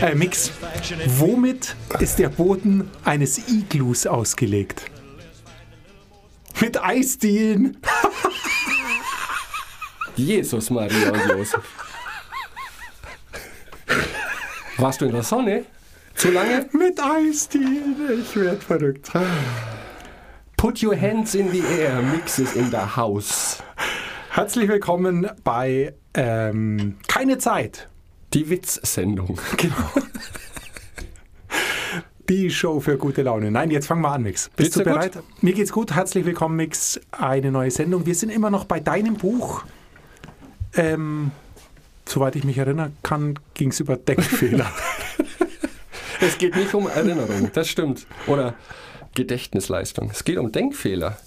Äh, Mix, womit ist der Boden eines Iglus ausgelegt? Mit Eisdielen. Jesus, Maria und Josef. Warst du in der Sonne? Zu lange? Mit Eisdielen. Ich werd verrückt. Put your hands in the air, Mix is in the house. Herzlich willkommen bei ähm, Keine Zeit. Die Witzsendung. Genau. Die Show für gute Laune. Nein, jetzt fangen wir an, Mix. Bist Geht's du bereit? Mir geht's gut. Herzlich willkommen, Mix. Eine neue Sendung. Wir sind immer noch bei deinem Buch. Ähm, soweit ich mich erinnern kann, ging es über Denkfehler. Es geht nicht um Erinnerung, das stimmt. Oder Gedächtnisleistung. Es geht um Denkfehler.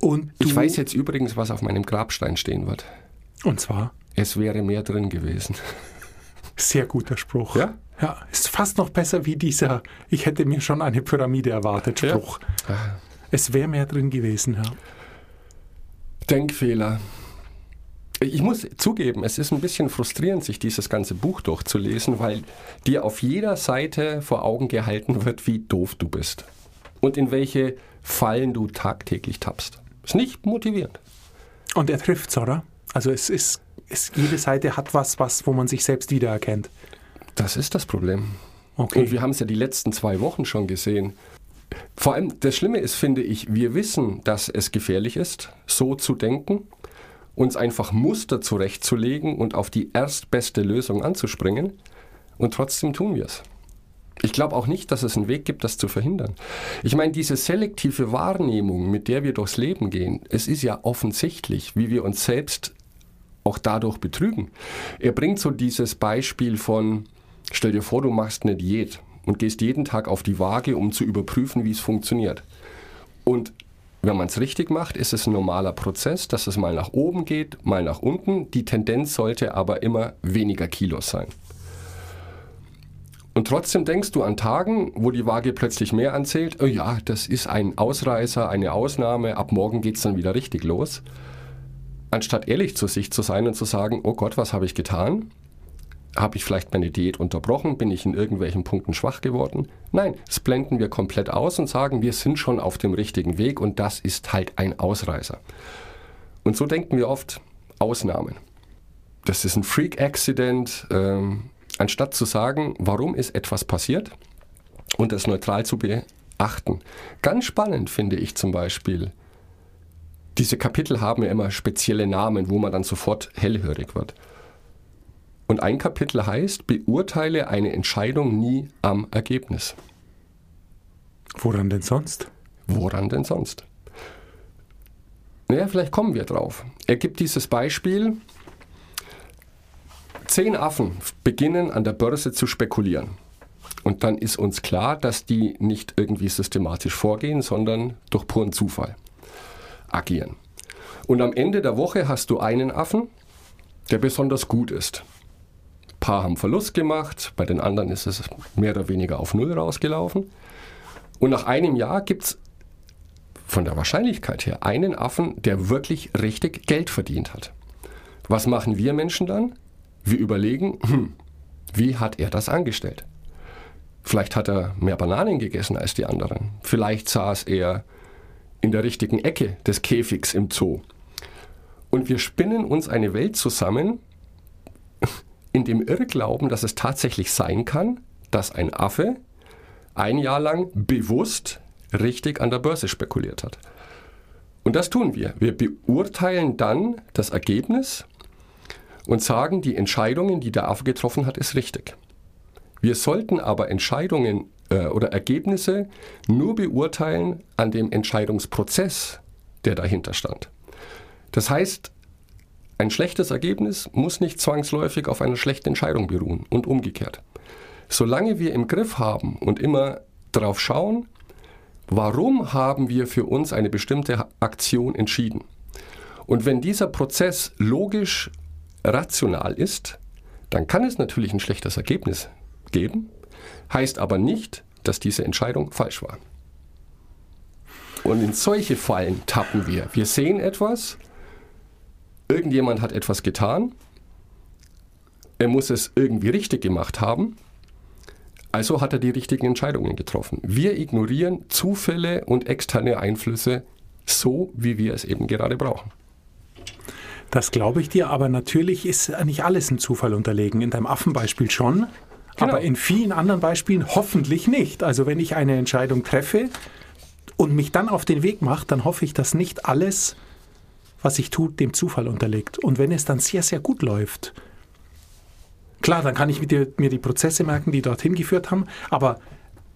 Und Ich weiß jetzt übrigens, was auf meinem Grabstein stehen wird. Und zwar, Es wäre mehr drin gewesen. sehr guter Spruch. Ja? Ja, ist fast noch besser wie dieser, ich hätte mir schon eine Pyramide erwartet, Ja. Spruch. Es wäre mehr drin gewesen, ja. Denkfehler. Ich muss zugeben, es ist ein bisschen frustrierend, sich dieses ganze Buch durchzulesen, weil dir auf jeder Seite vor Augen gehalten wird, wie doof du bist. Und in welche Fallen du tagtäglich tappst. Ist nicht motivierend. Und er trifft's, oder? Also es ist, es, jede Seite hat was, was, wo man sich selbst wiedererkennt. Das ist das Problem. Okay. Und wir haben es ja die letzten zwei Wochen schon gesehen. Vor allem das Schlimme ist, finde ich, wir wissen, dass es gefährlich ist, so zu denken, uns einfach Muster zurechtzulegen und auf die erstbeste Lösung anzuspringen. Und trotzdem tun wir es. Ich glaube auch nicht, dass es einen Weg gibt, das zu verhindern. Ich meine, diese selektive Wahrnehmung, mit der wir durchs Leben gehen, es ist ja offensichtlich, wie wir uns selbst auch dadurch betrügen. Er bringt so dieses Beispiel von, stell dir vor, du machst eine Diät und gehst jeden Tag auf die Waage, um zu überprüfen, wie es funktioniert. Und wenn man es richtig macht, ist es ein normaler Prozess, dass es mal nach oben geht, mal nach unten. Die Tendenz sollte aber immer weniger Kilos sein. Und trotzdem denkst du an Tagen, wo die Waage plötzlich mehr anzählt, oh ja, das ist ein Ausreißer, eine Ausnahme, ab morgen geht es dann wieder richtig los. Anstatt ehrlich zu sich zu sein und zu sagen, oh Gott, was habe ich getan? Habe ich vielleicht meine Diät unterbrochen? Bin ich in irgendwelchen Punkten schwach geworden? Nein, das blenden wir komplett aus und sagen, wir sind schon auf dem richtigen Weg und das ist halt ein Ausreißer. Und so denken wir oft Ausnahmen. Das ist ein Freak-Accident. Ähm, anstatt zu sagen, warum ist etwas passiert und das neutral zu beachten. Ganz spannend finde ich zum Beispiel, diese Kapitel haben ja immer spezielle Namen, wo man dann sofort hellhörig wird. Und ein Kapitel heißt, beurteile eine Entscheidung nie am Ergebnis. Woran denn sonst? Woran denn sonst? Naja, vielleicht kommen wir drauf. Er gibt dieses Beispiel, zehn Affen beginnen an der Börse zu spekulieren. Und dann ist uns klar, dass die nicht irgendwie systematisch vorgehen, sondern durch puren Zufall agieren. Und am Ende der Woche hast du einen Affen, der besonders gut ist. Ein paar haben Verlust gemacht, bei den anderen ist es mehr oder weniger auf Null rausgelaufen. Und nach einem Jahr gibt es von der Wahrscheinlichkeit her einen Affen, der wirklich richtig Geld verdient hat. Was machen wir Menschen dann? Wir überlegen, hm, wie hat er das angestellt? Vielleicht hat er mehr Bananen gegessen als die anderen. Vielleicht saß er in der richtigen Ecke des Käfigs im Zoo. Und wir spinnen uns eine Welt zusammen, in dem Irrglauben, dass es tatsächlich sein kann, dass ein Affe ein Jahr lang bewusst richtig an der Börse spekuliert hat. Und das tun wir. Wir beurteilen dann das Ergebnis und sagen, die Entscheidungen, die der Affe getroffen hat, ist richtig. Wir sollten aber Entscheidungen äh, oder Ergebnisse nur beurteilen an dem Entscheidungsprozess, der dahinter stand. Das heißt, ein schlechtes Ergebnis muss nicht zwangsläufig auf einer schlechten Entscheidung beruhen und umgekehrt. Solange wir im Griff haben und immer darauf schauen, warum haben wir für uns eine bestimmte Aktion entschieden. Und wenn dieser Prozess logisch rational ist, dann kann es natürlich ein schlechtes Ergebnis geben, heißt aber nicht, dass diese Entscheidung falsch war. Und in solche Fallen tappen wir. Wir sehen etwas, irgendjemand hat etwas getan, er muss es irgendwie richtig gemacht haben, also hat er die richtigen Entscheidungen getroffen. Wir ignorieren Zufälle und externe Einflüsse so, wie wir es eben gerade brauchen. Das glaube ich dir, aber natürlich ist nicht alles ein Zufall unterlegen. In deinem Affenbeispiel schon, Genau. aber in vielen anderen Beispielen hoffentlich nicht. Also wenn ich eine Entscheidung treffe und mich dann auf den Weg mache, dann hoffe ich, dass nicht alles, was ich tue, dem Zufall unterliegt. Und wenn es dann sehr, sehr gut läuft, klar, dann kann ich dir, mir die Prozesse merken, die dorthin geführt haben, aber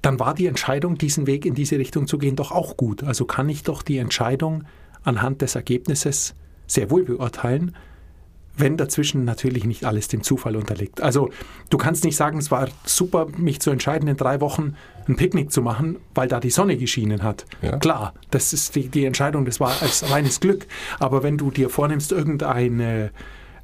dann war die Entscheidung, diesen Weg in diese Richtung zu gehen, doch auch gut. Also kann ich doch die Entscheidung anhand des Ergebnisses sehr wohl beurteilen, wenn dazwischen natürlich nicht alles dem Zufall unterliegt. Also du kannst nicht sagen, es war super, mich zu entscheiden, in drei Wochen ein Picknick zu machen, weil da die Sonne geschienen hat. Ja. Klar, das ist die, die Entscheidung, das war als reines Glück. Aber wenn du dir vornimmst, irgendein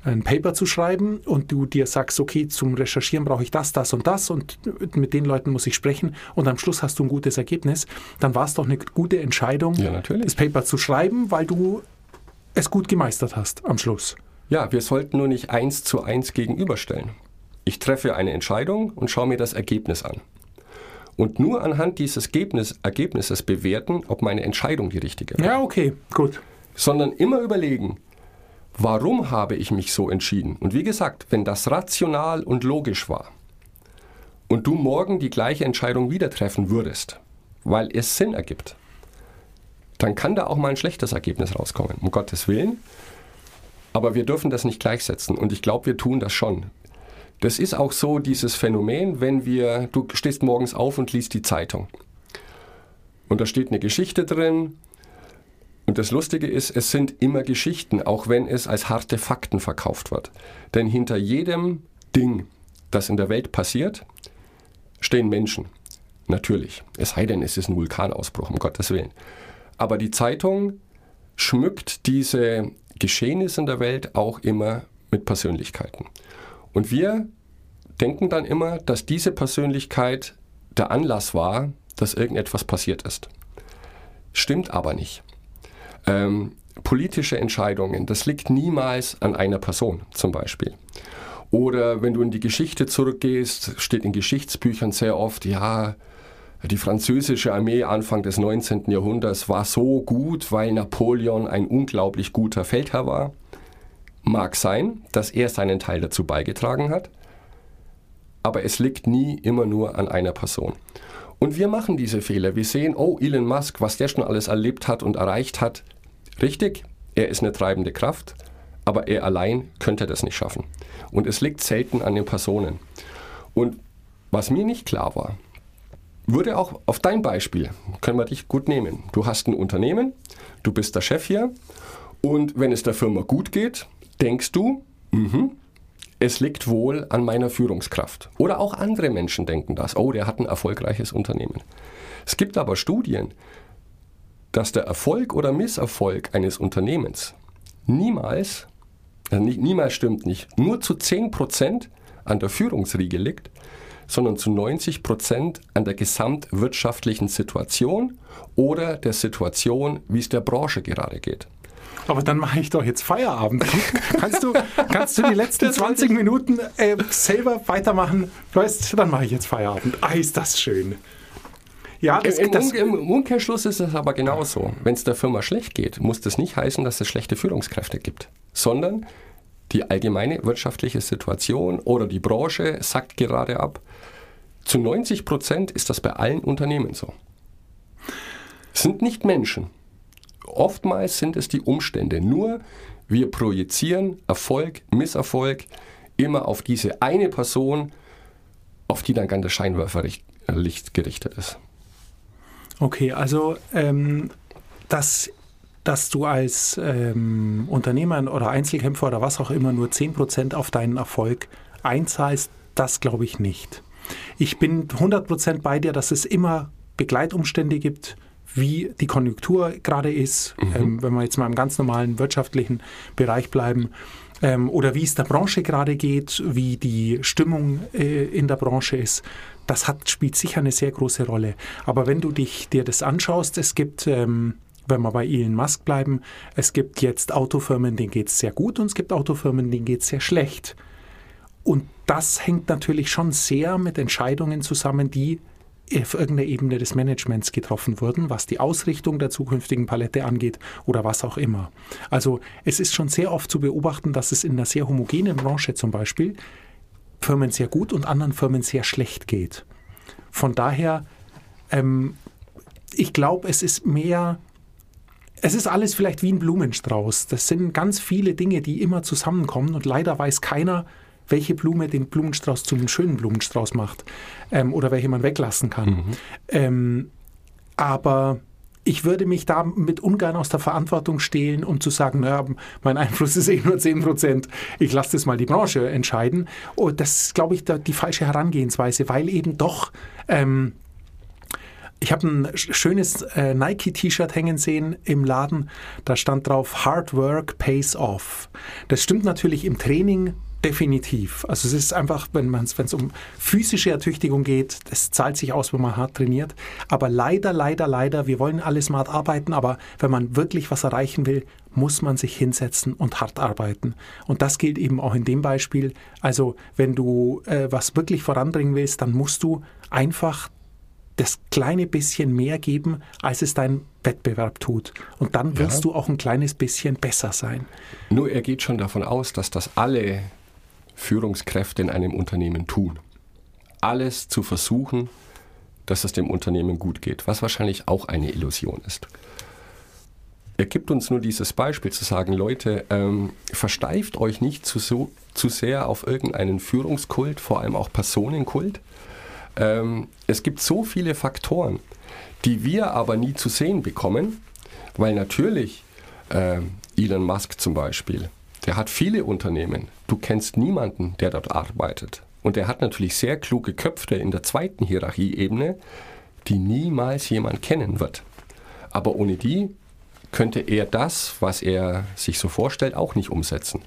ein Paper zu schreiben und du dir sagst, okay, zum Recherchieren brauche ich das, das und das und mit den Leuten muss ich sprechen und am Schluss hast du ein gutes Ergebnis, dann war es doch eine gute Entscheidung, Ja, das Paper zu schreiben, weil du es gut gemeistert hast am Schluss. Ja, wir sollten nur nicht eins zu eins gegenüberstellen. Ich treffe eine Entscheidung und schaue mir das Ergebnis an. Und nur anhand dieses Ergebnis, Ergebnisses bewerten, ob meine Entscheidung die richtige war. Ja, okay, gut. Sondern immer überlegen, warum habe ich mich so entschieden? Und wie gesagt, wenn das rational und logisch war und du morgen die gleiche Entscheidung wieder treffen würdest, weil es Sinn ergibt, dann kann da auch mal ein schlechtes Ergebnis rauskommen, um Gottes Willen. Aber wir dürfen das nicht gleichsetzen und ich glaube, wir tun das schon. Das ist auch so dieses Phänomen, wenn wir, du stehst morgens auf und liest die Zeitung. Und da steht eine Geschichte drin, und das Lustige ist, es sind immer Geschichten, auch wenn es als harte Fakten verkauft wird. Denn hinter jedem Ding, das in der Welt passiert, stehen Menschen. Natürlich. Es sei denn, es ist ein Vulkanausbruch, um Gottes Willen. Aber die Zeitung schmückt diese Geschehnisse in der Welt auch immer mit Persönlichkeiten. Und wir denken dann immer, dass diese Persönlichkeit der Anlass war, dass irgendetwas passiert ist. Stimmt aber nicht. Ähm, politische Entscheidungen, das liegt niemals an einer Person zum Beispiel. Oder wenn du in die Geschichte zurückgehst, steht in Geschichtsbüchern sehr oft, ja, die französische Armee Anfang des 19. Jahrhunderts war so gut, weil Napoleon ein unglaublich guter Feldherr war. Mag sein, dass er seinen Teil dazu beigetragen hat, aber es liegt nie immer nur an einer Person. Und wir machen diese Fehler. Wir sehen, oh, Elon Musk, was der schon alles erlebt hat und erreicht hat. Richtig, er ist eine treibende Kraft, aber er allein könnte das nicht schaffen. Und es liegt selten an den Personen. Und was mir nicht klar war, würde auch auf dein Beispiel, können wir dich gut nehmen. Du hast ein Unternehmen, du bist der Chef hier und wenn es der Firma gut geht, denkst du, mhm, es liegt wohl an meiner Führungskraft. Oder auch andere Menschen denken das. Oh, der hat ein erfolgreiches Unternehmen. Es gibt aber Studien, dass der Erfolg oder Misserfolg eines Unternehmens niemals, also niemals stimmt nicht, nur zu 10% an der Führungsriege liegt, sondern zu 90% an der gesamtwirtschaftlichen Situation oder der Situation, wie es der Branche gerade geht. Aber dann mache ich doch jetzt Feierabend. kannst, du, kannst du die letzten 20 Minuten äh, selber weitermachen? Weißt, dann mache ich jetzt Feierabend. Ah, ist das schön. Ja, das, Im, das, Im Umkehrschluss ist es aber genauso. Wenn es der Firma schlecht geht, muss das nicht heißen, dass es schlechte Führungskräfte gibt, sondern die allgemeine wirtschaftliche Situation oder die Branche sackt gerade ab. Zu 90 Prozent ist das bei allen Unternehmen so. Es sind nicht Menschen. Oftmals sind es die Umstände. Nur wir projizieren Erfolg, Misserfolg immer auf diese eine Person, auf die dann ganz das Scheinwerferlicht gerichtet ist. Okay, also ähm, dass, dass du als ähm, Unternehmer oder Einzelkämpfer oder was auch immer nur 10% auf deinen Erfolg einzahlst, das glaube ich nicht. Ich bin 100% bei dir, dass es immer Begleitumstände gibt, wie die Konjunktur gerade ist, mhm. ähm, wenn wir jetzt mal im ganz normalen wirtschaftlichen Bereich bleiben, ähm, oder wie es der Branche gerade geht, wie die Stimmung äh, in der Branche ist. Das hat, spielt sicher eine sehr große Rolle. Aber wenn du dich dir das anschaust, es gibt ähm, wenn wir bei Elon Musk bleiben, es gibt jetzt Autofirmen, denen geht es sehr gut und es gibt Autofirmen, denen geht es sehr schlecht. Und das hängt natürlich schon sehr mit Entscheidungen zusammen, die auf irgendeiner Ebene des Managements getroffen wurden, was die Ausrichtung der zukünftigen Palette angeht oder was auch immer. Also es ist schon sehr oft zu beobachten, dass es in einer sehr homogenen Branche zum Beispiel Firmen sehr gut und anderen Firmen sehr schlecht geht. Von daher, ähm, ich glaube, es ist mehr es ist alles vielleicht wie ein Blumenstrauß. Das sind ganz viele Dinge, die immer zusammenkommen und leider weiß keiner, welche Blume den Blumenstrauß zum schönen Blumenstrauß macht ähm, oder welche man weglassen kann. Mhm. Ähm, aber ich würde mich da mit ungern aus der Verantwortung stehlen, um zu sagen, naja, mein Einfluss ist eh nur 10 Prozent, ich lasse das mal die Branche entscheiden. Und das ist, glaube ich, die falsche Herangehensweise, weil eben doch ähm, ich habe ein schönes äh, Nike-T-Shirt hängen sehen im Laden. Da stand drauf, Hard Work pays off. Das stimmt natürlich im Training definitiv. Also es ist einfach, wenn es um physische Ertüchtigung geht, das zahlt sich aus, wenn man hart trainiert. Aber leider, leider, leider, wir wollen alle smart arbeiten, aber wenn man wirklich was erreichen will, muss man sich hinsetzen und hart arbeiten. Und das gilt eben auch in dem Beispiel. Also wenn du äh, was wirklich voranbringen willst, dann musst du einfach das kleine bisschen mehr geben, als es dein Wettbewerb tut. Und dann wirst ja. du auch ein kleines bisschen besser sein. Nur er geht schon davon aus, dass das alle Führungskräfte in einem Unternehmen tun. Alles zu versuchen, dass es dem Unternehmen gut geht, was wahrscheinlich auch eine Illusion ist. Er gibt uns nur dieses Beispiel zu sagen, Leute, ähm, versteift euch nicht zu, so, zu sehr auf irgendeinen Führungskult, vor allem auch Personenkult, ähm, es gibt so viele Faktoren, die wir aber nie zu sehen bekommen, weil natürlich äh, Elon Musk zum Beispiel, der hat viele Unternehmen. Du kennst niemanden, der dort arbeitet. Und er hat natürlich sehr kluge Köpfe in der zweiten Hierarchieebene, die niemals jemand kennen wird. Aber ohne die könnte er das, was er sich so vorstellt, auch nicht umsetzen.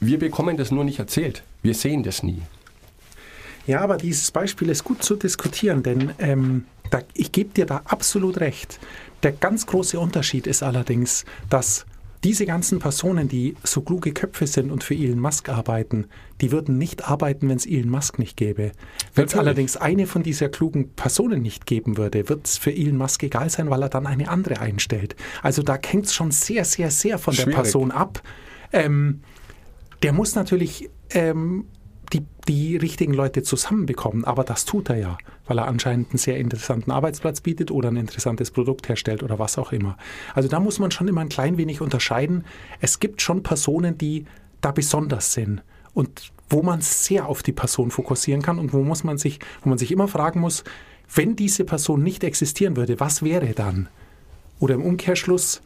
Wir bekommen das nur nicht erzählt. Wir sehen das nie. Ja, aber dieses Beispiel ist gut zu diskutieren, denn ähm, da, ich gebe dir da absolut recht. Der ganz große Unterschied ist allerdings, dass diese ganzen Personen, die so kluge Köpfe sind und für Elon Musk arbeiten, die würden nicht arbeiten, wenn es Elon Musk nicht gäbe. Wenn es allerdings eine von dieser klugen Personen nicht geben würde, wird es für Elon Musk egal sein, weil er dann eine andere einstellt. Also da hängt es schon sehr, sehr, sehr von Schwierig. der Person ab. Ähm, der muss natürlich ähm, die, die richtigen Leute zusammenbekommen. Aber das tut er ja, weil er anscheinend einen sehr interessanten Arbeitsplatz bietet oder ein interessantes Produkt herstellt oder was auch immer. Also da muss man schon immer ein klein wenig unterscheiden. Es gibt schon Personen, die da besonders sind und wo man sehr auf die Person fokussieren kann und wo muss man sich, wo man sich immer fragen muss, wenn diese Person nicht existieren würde, was wäre dann? Oder im Umkehrschluss,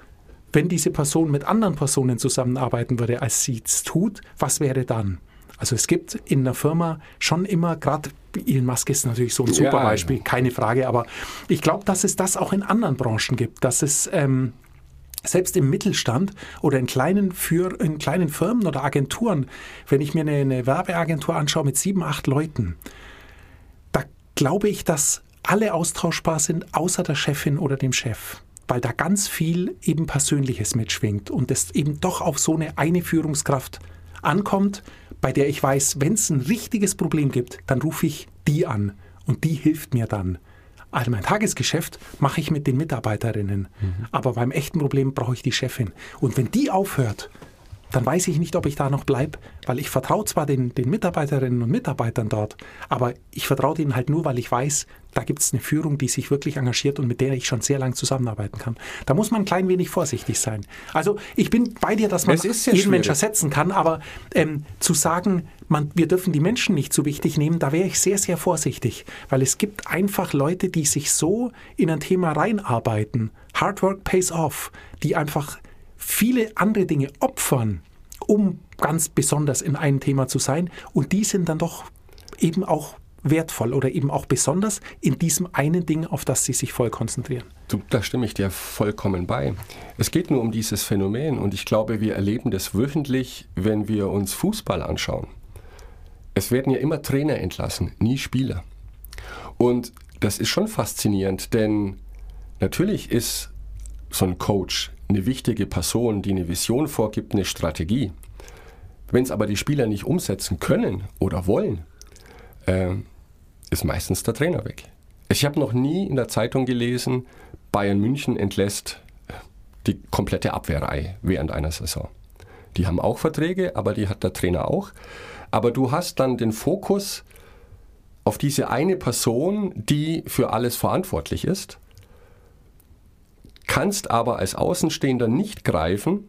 wenn diese Person mit anderen Personen zusammenarbeiten würde, als sie es tut, was wäre dann? Also es gibt in der Firma schon immer, gerade Elon Musk ist natürlich so ein super ja, Beispiel, ja. keine Frage, aber ich glaube, dass es das auch in anderen Branchen gibt, dass es ähm, selbst im Mittelstand oder in kleinen, für, in kleinen Firmen oder Agenturen, wenn ich mir eine, eine Werbeagentur anschaue mit sieben, acht Leuten, da glaube ich, dass alle austauschbar sind, außer der Chefin oder dem Chef weil da ganz viel eben Persönliches mitschwingt und es eben doch auf so eine eine Führungskraft ankommt, bei der ich weiß, wenn es ein richtiges Problem gibt, dann rufe ich die an und die hilft mir dann. Also mein Tagesgeschäft mache ich mit den Mitarbeiterinnen, mhm. aber beim echten Problem brauche ich die Chefin. Und wenn die aufhört, dann weiß ich nicht, ob ich da noch bleibe, weil ich vertraue zwar den, den Mitarbeiterinnen und Mitarbeitern dort, aber ich vertraue denen halt nur, weil ich weiß, da gibt es eine Führung, die sich wirklich engagiert und mit der ich schon sehr lange zusammenarbeiten kann. Da muss man ein klein wenig vorsichtig sein. Also ich bin bei dir, dass man jeden schwierig. Mensch ersetzen kann, aber ähm, zu sagen, man, wir dürfen die Menschen nicht so wichtig nehmen, da wäre ich sehr, sehr vorsichtig, weil es gibt einfach Leute, die sich so in ein Thema reinarbeiten. Hard work pays off, die einfach viele andere Dinge opfern, um ganz besonders in einem Thema zu sein. Und die sind dann doch eben auch wertvoll oder eben auch besonders in diesem einen Ding, auf das sie sich voll konzentrieren. Da stimme ich dir vollkommen bei. Es geht nur um dieses Phänomen und ich glaube, wir erleben das wöchentlich, wenn wir uns Fußball anschauen. Es werden ja immer Trainer entlassen, nie Spieler. Und das ist schon faszinierend, denn natürlich ist so ein Coach, eine wichtige Person, die eine Vision vorgibt, eine Strategie. Wenn es aber die Spieler nicht umsetzen können oder wollen, äh, ist meistens der Trainer weg. Ich habe noch nie in der Zeitung gelesen, Bayern München entlässt die komplette Abwehrreihe während einer Saison. Die haben auch Verträge, aber die hat der Trainer auch. Aber du hast dann den Fokus auf diese eine Person, die für alles verantwortlich ist, kannst aber als Außenstehender nicht greifen,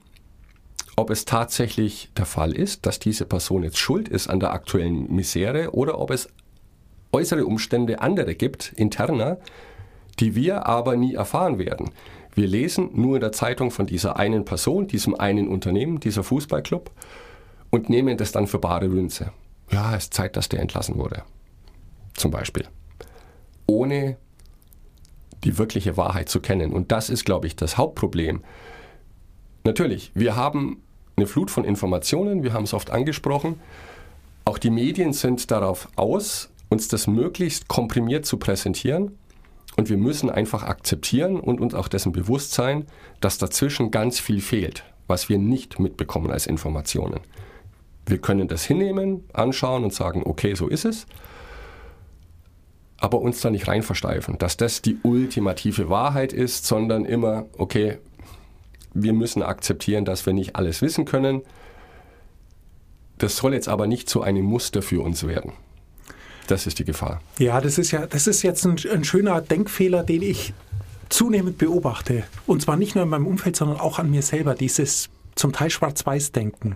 ob es tatsächlich der Fall ist, dass diese Person jetzt schuld ist an der aktuellen Misere oder ob es äußere Umstände andere gibt, interner, die wir aber nie erfahren werden. Wir lesen nur in der Zeitung von dieser einen Person, diesem einen Unternehmen, dieser Fußballclub und nehmen das dann für bare Münze. Ja, es ist Zeit, dass der entlassen wurde. Zum Beispiel. Ohne die wirkliche Wahrheit zu kennen. Und das ist, glaube ich, das Hauptproblem. Natürlich, wir haben eine Flut von Informationen, wir haben es oft angesprochen. Auch die Medien sind darauf aus, uns das möglichst komprimiert zu präsentieren. Und wir müssen einfach akzeptieren und uns auch dessen bewusst sein, dass dazwischen ganz viel fehlt, was wir nicht mitbekommen als Informationen. Wir können das hinnehmen, anschauen und sagen, okay, so ist es, aber uns da nicht rein versteifen, dass das die ultimative Wahrheit ist, sondern immer, okay, wir müssen akzeptieren, dass wir nicht alles wissen können. Das soll jetzt aber nicht zu einem Muster für uns werden. Das ist die Gefahr. Ja, das ist ja, das ist jetzt ein, ein schöner Denkfehler, den ich zunehmend beobachte. Und zwar nicht nur in meinem Umfeld, sondern auch an mir selber. Dieses zum Teil Schwarz-Weiß-Denken.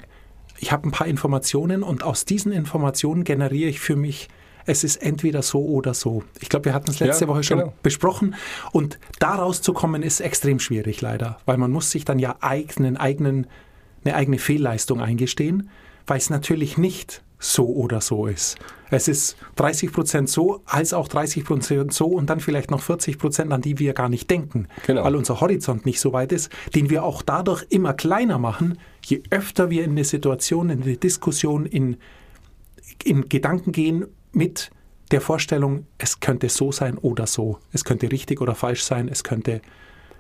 Ich habe ein paar Informationen und aus diesen Informationen generiere ich für mich es ist entweder so oder so. Ich glaube, wir hatten es letzte ja, Woche schon genau. besprochen. Und da rauszukommen ist extrem schwierig, leider. Weil man muss sich dann ja eigenen, eigenen, eine eigene Fehlleistung eingestehen, weil es natürlich nicht so oder so ist. Es ist 30 Prozent so, als auch 30 Prozent so und dann vielleicht noch 40 Prozent, an die wir gar nicht denken, genau. weil unser Horizont nicht so weit ist, den wir auch dadurch immer kleiner machen, je öfter wir in eine Situation, in eine Diskussion, in, in Gedanken gehen mit der Vorstellung, es könnte so sein oder so, es könnte richtig oder falsch sein, es könnte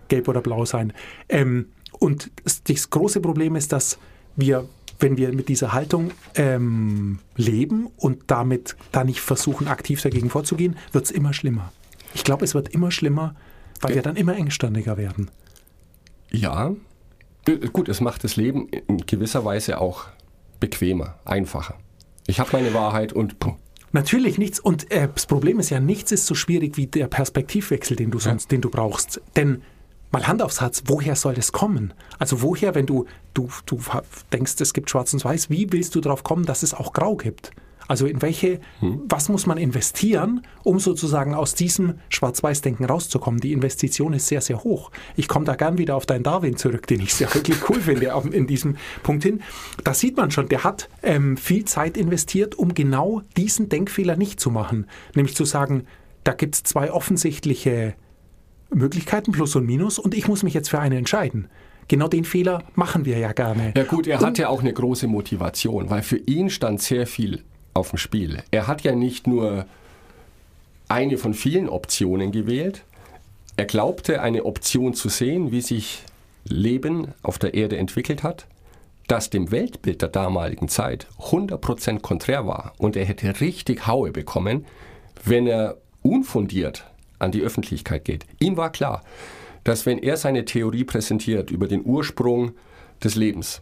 gelb oder blau sein. Ähm, und das große Problem ist, dass wir wenn wir mit dieser Haltung ähm, leben und damit da nicht versuchen, aktiv dagegen vorzugehen, wird es immer schlimmer. Ich glaube, es wird immer schlimmer, weil ja. wir dann immer engstandiger werden. Ja, äh, gut, es macht das Leben in gewisser Weise auch bequemer, einfacher. Ich habe meine Wahrheit und puh. Natürlich nichts. Und äh, das Problem ist ja, nichts ist so schwierig wie der Perspektivwechsel, den du sonst, ja. den du brauchst. Denn mal Hand aufs Herz, woher soll das kommen? Also woher, wenn du, du, du denkst, es gibt Schwarz und Weiß, wie willst du darauf kommen, dass es auch Grau gibt? Also in welche, hm. was muss man investieren, um sozusagen aus diesem Schwarz-Weiß-Denken rauszukommen? Die Investition ist sehr, sehr hoch. Ich komme da gern wieder auf deinen Darwin zurück, den ich sehr wirklich cool finde in diesem Punkt hin. Da sieht man schon, der hat ähm, viel Zeit investiert, um genau diesen Denkfehler nicht zu machen. Nämlich zu sagen, da gibt es zwei offensichtliche Möglichkeiten, Plus und Minus, und ich muss mich jetzt für eine entscheiden. Genau den Fehler machen wir ja gerne. Ja gut, er und, hat ja auch eine große Motivation, weil für ihn stand sehr viel auf dem Spiel. Er hat ja nicht nur eine von vielen Optionen gewählt, er glaubte eine Option zu sehen, wie sich Leben auf der Erde entwickelt hat, das dem Weltbild der damaligen Zeit 100% konträr war und er hätte richtig Haue bekommen, wenn er unfundiert an die Öffentlichkeit geht. Ihm war klar, dass wenn er seine Theorie präsentiert über den Ursprung des Lebens,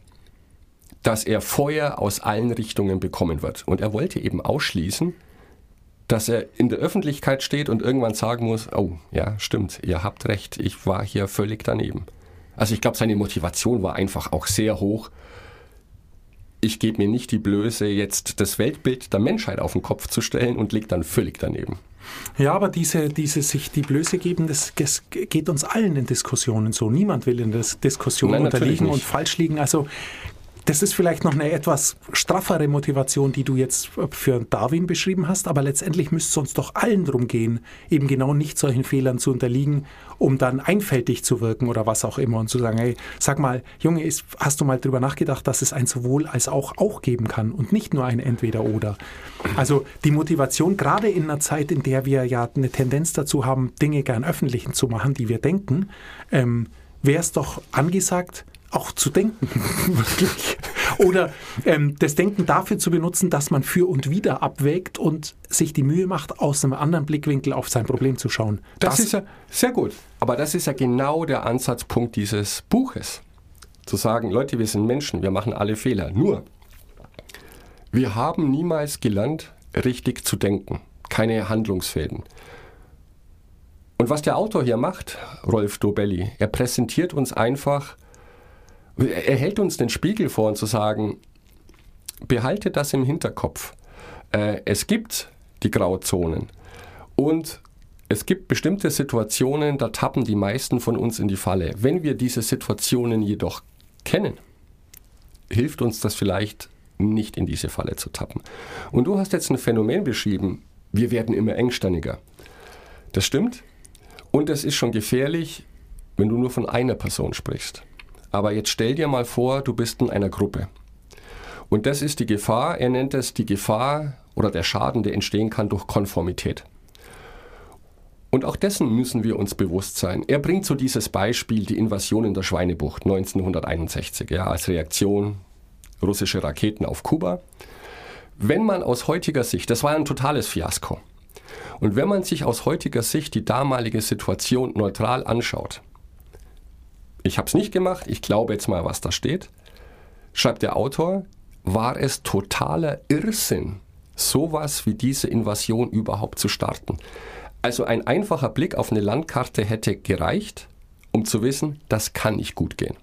dass er Feuer aus allen Richtungen bekommen wird. Und er wollte eben ausschließen, dass er in der Öffentlichkeit steht und irgendwann sagen muss, oh ja, stimmt, ihr habt recht, ich war hier völlig daneben. Also ich glaube, seine Motivation war einfach auch sehr hoch. Ich gebe mir nicht die Blöße, jetzt das Weltbild der Menschheit auf den Kopf zu stellen und liegt dann völlig daneben. Ja, aber diese, diese sich die Blöße geben, das, das geht uns allen in Diskussionen so. Niemand will in der Diskussion Nein, unterliegen und falsch liegen. Also das ist vielleicht noch eine etwas straffere Motivation, die du jetzt für Darwin beschrieben hast, aber letztendlich müsste es uns doch allen darum gehen, eben genau nicht solchen Fehlern zu unterliegen, um dann einfältig zu wirken oder was auch immer und zu sagen, hey, sag mal, Junge, ist, hast du mal drüber nachgedacht, dass es ein sowohl als auch auch geben kann und nicht nur ein Entweder-Oder. Also die Motivation, gerade in einer Zeit, in der wir ja eine Tendenz dazu haben, Dinge gern öffentlich zu machen, die wir denken, ähm, wäre es doch angesagt, auch zu denken, wirklich. Oder ähm, das Denken dafür zu benutzen, dass man für und wieder abwägt und sich die Mühe macht, aus einem anderen Blickwinkel auf sein Problem zu schauen. Das, das ist ja sehr gut. Aber das ist ja genau der Ansatzpunkt dieses Buches. Zu sagen, Leute, wir sind Menschen, wir machen alle Fehler. Nur, wir haben niemals gelernt, richtig zu denken. Keine Handlungsfäden. Und was der Autor hier macht, Rolf Dobelli, er präsentiert uns einfach er hält uns den Spiegel vor und zu sagen, behalte das im Hinterkopf. Äh, es gibt die Grauzonen und es gibt bestimmte Situationen, da tappen die meisten von uns in die Falle. Wenn wir diese Situationen jedoch kennen, hilft uns das vielleicht nicht in diese Falle zu tappen. Und du hast jetzt ein Phänomen beschrieben, wir werden immer engsterniger. Das stimmt. Und es ist schon gefährlich, wenn du nur von einer Person sprichst. Aber jetzt stell dir mal vor, du bist in einer Gruppe. Und das ist die Gefahr, er nennt es die Gefahr oder der Schaden, der entstehen kann durch Konformität. Und auch dessen müssen wir uns bewusst sein. Er bringt so dieses Beispiel, die Invasion in der Schweinebucht 1961, ja, als Reaktion russische Raketen auf Kuba. Wenn man aus heutiger Sicht, das war ein totales Fiasko, und wenn man sich aus heutiger Sicht die damalige Situation neutral anschaut, ich habe es nicht gemacht, ich glaube jetzt mal, was da steht. Schreibt der Autor, war es totaler Irrsinn, sowas wie diese Invasion überhaupt zu starten. Also ein einfacher Blick auf eine Landkarte hätte gereicht, um zu wissen, das kann nicht gut gehen.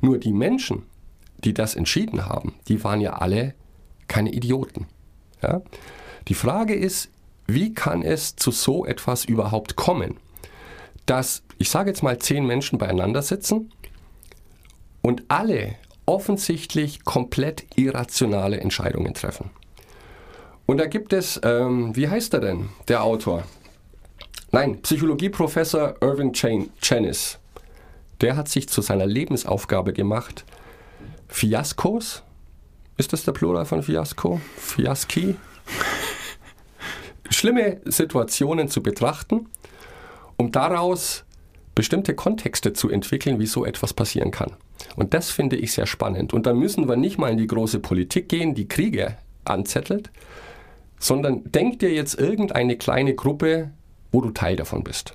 Nur die Menschen, die das entschieden haben, die waren ja alle keine Idioten. Ja? Die Frage ist, wie kann es zu so etwas überhaupt kommen? dass, ich sage jetzt mal, zehn Menschen beieinander sitzen und alle offensichtlich komplett irrationale Entscheidungen treffen. Und da gibt es, ähm, wie heißt er denn, der Autor? Nein, Psychologieprofessor Irving Janis. Der hat sich zu seiner Lebensaufgabe gemacht, Fiaskos, ist das der Plural von Fiasko? Fiaski? Schlimme Situationen zu betrachten um daraus bestimmte Kontexte zu entwickeln, wie so etwas passieren kann. Und das finde ich sehr spannend. Und da müssen wir nicht mal in die große Politik gehen, die Kriege anzettelt, sondern denk dir jetzt irgendeine kleine Gruppe, wo du Teil davon bist.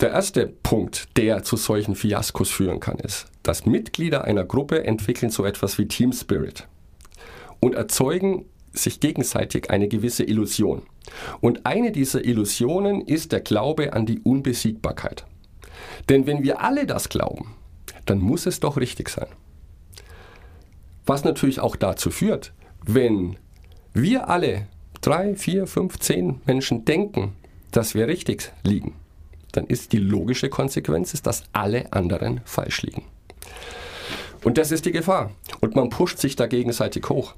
Der erste Punkt, der zu solchen Fiaskos führen kann, ist, dass Mitglieder einer Gruppe entwickeln so etwas wie Team Spirit und erzeugen sich gegenseitig eine gewisse Illusion. Und eine dieser Illusionen ist der Glaube an die Unbesiegbarkeit. Denn wenn wir alle das glauben, dann muss es doch richtig sein. Was natürlich auch dazu führt, wenn wir alle drei, vier, fünf, zehn Menschen denken, dass wir richtig liegen, dann ist die logische Konsequenz, dass alle anderen falsch liegen. Und das ist die Gefahr. Und man pusht sich da gegenseitig hoch.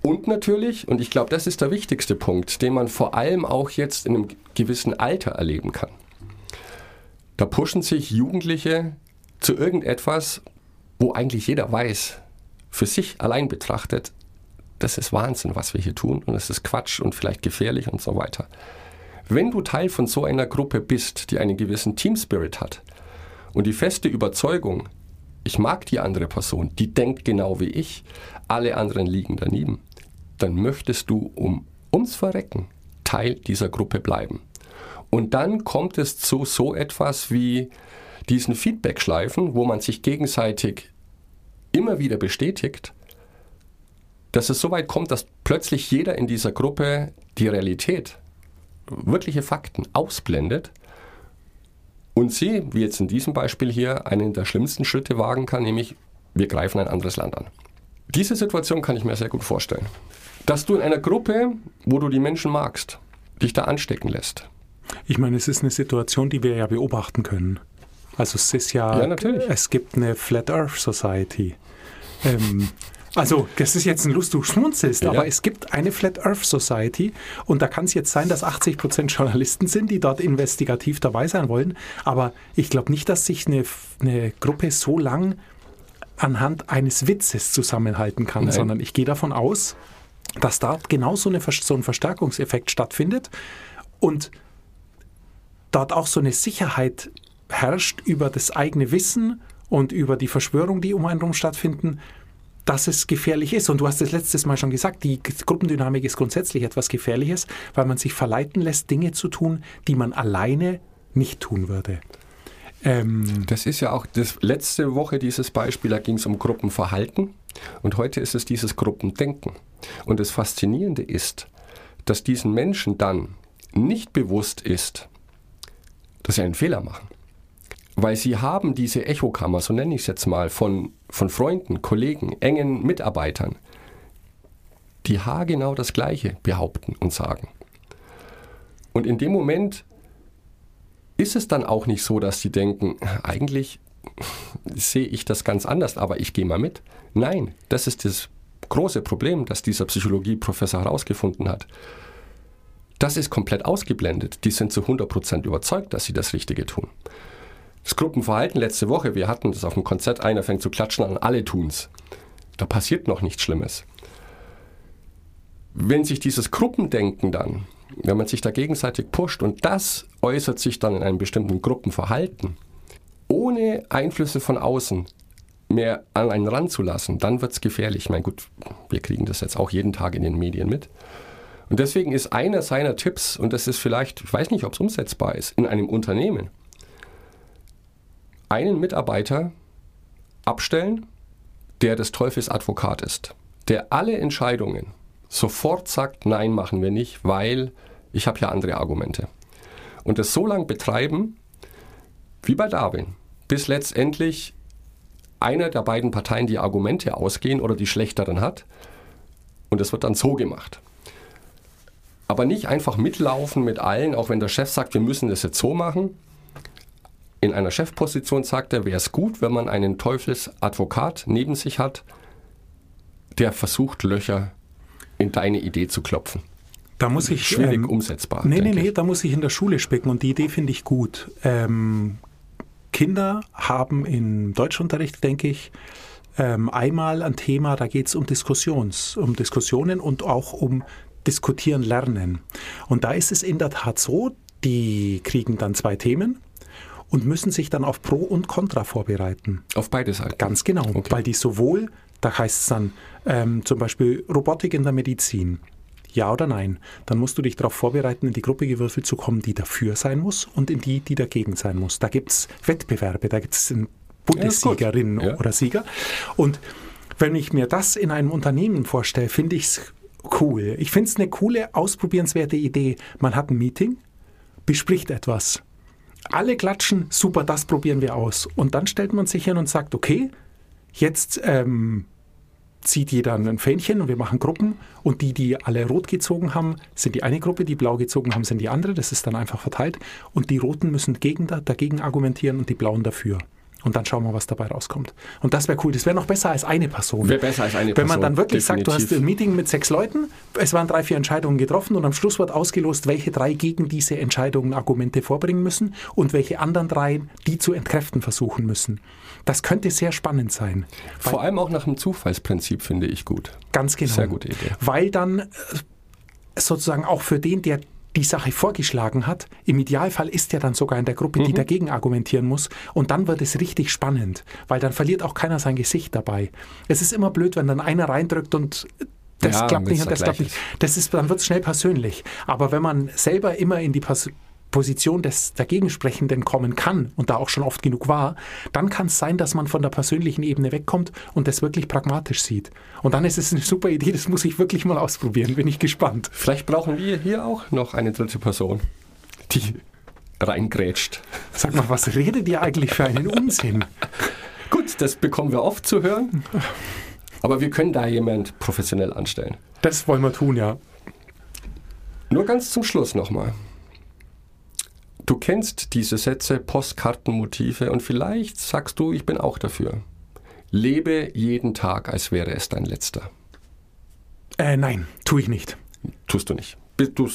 Und natürlich, und ich glaube, das ist der wichtigste Punkt, den man vor allem auch jetzt in einem gewissen Alter erleben kann. Da pushen sich Jugendliche zu irgendetwas, wo eigentlich jeder weiß, für sich allein betrachtet, das ist Wahnsinn, was wir hier tun und es ist Quatsch und vielleicht gefährlich und so weiter. Wenn du Teil von so einer Gruppe bist, die einen gewissen Team Spirit hat und die feste Überzeugung, ich mag die andere Person, die denkt genau wie ich, alle anderen liegen daneben, dann möchtest du um ums Verrecken Teil dieser Gruppe bleiben. Und dann kommt es zu so etwas wie diesen Feedback-Schleifen, wo man sich gegenseitig immer wieder bestätigt, dass es so weit kommt, dass plötzlich jeder in dieser Gruppe die Realität, wirkliche Fakten ausblendet und sie, wie jetzt in diesem Beispiel hier, einen der schlimmsten Schritte wagen kann, nämlich wir greifen ein anderes Land an. Diese Situation kann ich mir sehr gut vorstellen. Dass du in einer Gruppe, wo du die Menschen magst, dich da anstecken lässt. Ich meine, es ist eine Situation, die wir ja beobachten können. Also es ist ja, ja natürlich. es gibt eine Flat Earth Society. Ähm, also, das ist jetzt ein Lust, du schmunzelst, ja. aber es gibt eine Flat Earth Society und da kann es jetzt sein, dass 80 Prozent Journalisten sind, die dort investigativ dabei sein wollen. Aber ich glaube nicht, dass sich eine, eine Gruppe so lang anhand eines Witzes zusammenhalten kann, Nein. sondern ich gehe davon aus, dass dort genau so, eine, so ein Verstärkungseffekt stattfindet und dort auch so eine Sicherheit herrscht über das eigene Wissen und über die Verschwörung, die um einen herum stattfinden, dass es gefährlich ist. Und du hast es letztes Mal schon gesagt, die Gruppendynamik ist grundsätzlich etwas Gefährliches, weil man sich verleiten lässt, Dinge zu tun, die man alleine nicht tun würde. Ähm das ist ja auch das letzte Woche dieses Beispiel, da ging es um Gruppenverhalten und heute ist es dieses Gruppendenken. Und das Faszinierende ist, dass diesen Menschen dann nicht bewusst ist, dass sie einen Fehler machen. Weil sie haben diese Echokammer, so nenne ich es jetzt mal, von, von Freunden, Kollegen, engen Mitarbeitern, die haargenau das Gleiche behaupten und sagen. Und in dem Moment ist es dann auch nicht so, dass sie denken, eigentlich sehe ich das ganz anders, aber ich gehe mal mit. Nein, das ist das große Problem, das dieser Psychologieprofessor herausgefunden hat. Das ist komplett ausgeblendet. Die sind zu 100% überzeugt, dass sie das Richtige tun. Das Gruppenverhalten letzte Woche, wir hatten das auf dem Konzert, einer fängt zu klatschen an, alle tun's. Da passiert noch nichts Schlimmes. Wenn sich dieses Gruppendenken dann, wenn man sich da gegenseitig pusht und das äußert sich dann in einem bestimmten Gruppenverhalten, ohne Einflüsse von außen mehr an einen ranzulassen, dann wird es gefährlich. Ich meine, gut, wir kriegen das jetzt auch jeden Tag in den Medien mit. Und deswegen ist einer seiner Tipps, und das ist vielleicht, ich weiß nicht, ob es umsetzbar ist, in einem Unternehmen, einen Mitarbeiter abstellen, der des Teufels Advokat ist, der alle Entscheidungen sofort sagt, nein, machen wir nicht, weil ich habe ja andere Argumente. Und das so lange betreiben, wie bei Darwin, bis letztendlich einer der beiden Parteien die Argumente ausgehen oder die schlechteren hat. Und das wird dann so gemacht. Aber nicht einfach mitlaufen mit allen, auch wenn der Chef sagt, wir müssen das jetzt so machen, in einer Chefposition sagt er, wäre es gut, wenn man einen Teufelsadvokat neben sich hat, der versucht, Löcher in deine Idee zu klopfen. Da muss ich. Schwierig ähm, umsetzbar. Nee, nee, nee, da muss ich in der Schule spicken und die Idee finde ich gut. Ähm, Kinder haben im Deutschunterricht, denke ich, ähm, einmal ein Thema, da geht es um Diskussions, um Diskussionen und auch um Diskutieren lernen. Und da ist es in der Tat so, die kriegen dann zwei Themen und müssen sich dann auf Pro und Contra vorbereiten. Auf beide Seiten? Ganz genau, okay. weil die sowohl, da heißt es dann ähm, zum Beispiel Robotik in der Medizin. Ja oder nein? Dann musst du dich darauf vorbereiten, in die Gruppe gewürfelt zu kommen, die dafür sein muss und in die, die dagegen sein muss. Da gibt es Wettbewerbe, da gibt es eine Bundessiegerin ja, ja. oder Sieger. Und wenn ich mir das in einem Unternehmen vorstelle, finde ich es cool. Ich finde es eine coole, ausprobierenswerte Idee. Man hat ein Meeting, bespricht etwas alle klatschen, super, das probieren wir aus. Und dann stellt man sich hin und sagt, okay, jetzt ähm, zieht jeder ein Fähnchen und wir machen Gruppen. Und die, die alle rot gezogen haben, sind die eine Gruppe, die blau gezogen haben, sind die andere. Das ist dann einfach verteilt. Und die Roten müssen gegen, dagegen argumentieren und die Blauen dafür. Und dann schauen wir, was dabei rauskommt. Und das wäre cool. Das wäre noch besser als eine Person. Wäre besser als eine Person. Wenn man dann wirklich definitiv. sagt, du hast ein Meeting mit sechs Leuten, es waren drei, vier Entscheidungen getroffen und am Schluss wird ausgelost, welche drei gegen diese Entscheidungen Argumente vorbringen müssen und welche anderen drei die zu entkräften versuchen müssen. Das könnte sehr spannend sein. Vor allem auch nach dem Zufallsprinzip finde ich gut. Ganz genau. Sehr gute Idee. Weil dann äh, sozusagen auch für den, der die Sache vorgeschlagen hat. Im Idealfall ist er dann sogar in der Gruppe, die mhm. dagegen argumentieren muss. Und dann wird es richtig spannend, weil dann verliert auch keiner sein Gesicht dabei. Es ist immer blöd, wenn dann einer reindrückt und das ja, klappt nicht und das klappt nicht. Das ist, dann wird es schnell persönlich. Aber wenn man selber immer in die Pers Position des Dagegensprechenden kommen kann und da auch schon oft genug war, dann kann es sein, dass man von der persönlichen Ebene wegkommt und das wirklich pragmatisch sieht. Und dann ist es eine super Idee, das muss ich wirklich mal ausprobieren, bin ich gespannt. Vielleicht brauchen wir hier auch noch eine dritte Person, die reingrätscht. Sag mal, was redet ihr eigentlich für einen Unsinn? Gut, das bekommen wir oft zu hören. Aber wir können da jemand professionell anstellen. Das wollen wir tun, ja. Nur ganz zum Schluss nochmal. Du kennst diese Sätze, Postkartenmotive und vielleicht sagst du, ich bin auch dafür. Lebe jeden Tag, als wäre es dein letzter. Äh, nein, tue ich nicht. Tust du nicht. Bist du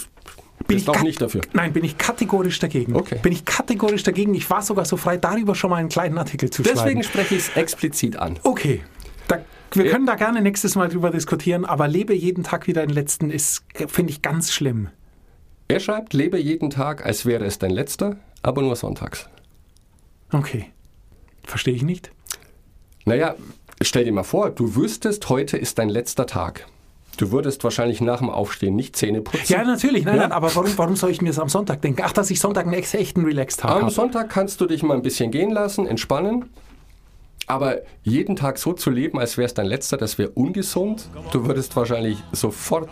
bist auch nicht dafür? Nein, bin ich kategorisch dagegen. Okay. Bin ich kategorisch dagegen. Ich war sogar so frei, darüber schon mal einen kleinen Artikel zu Deswegen schreiben. Deswegen spreche ich es explizit an. Okay. Da, wir ja. können da gerne nächstes Mal drüber diskutieren, aber lebe jeden Tag wie dein letzten ist, finde ich, ganz schlimm. Er schreibt, lebe jeden Tag, als wäre es dein letzter, aber nur sonntags. Okay. Verstehe ich nicht. Naja, stell dir mal vor, du wüsstest, heute ist dein letzter Tag. Du würdest wahrscheinlich nach dem Aufstehen nicht Zähne putzen. Ja, natürlich. Nein, Ja. nein, aber warum, warum soll ich mir das am Sonntag denken? Ach, dass ich Sonntag einen ex- echten Relax-Tag Am habe. Sonntag kannst du dich mal ein bisschen gehen lassen, entspannen. Aber jeden Tag so zu leben, als wäre es dein letzter, das wäre ungesund. Du würdest wahrscheinlich sofort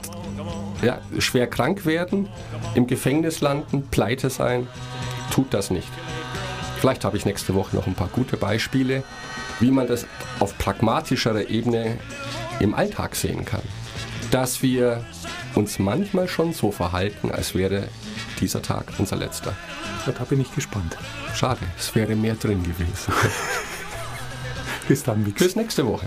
ja, schwer krank werden, im Gefängnis landen, pleite sein. Tut das nicht. Vielleicht habe ich nächste Woche noch ein paar gute Beispiele, wie man das auf pragmatischerer Ebene im Alltag sehen kann. Dass wir uns manchmal schon so verhalten, als wäre dieser Tag unser letzter. Da bin ich gespannt. Schade, es wäre mehr drin gewesen. Bis dann, Mix. Bis nächste Woche.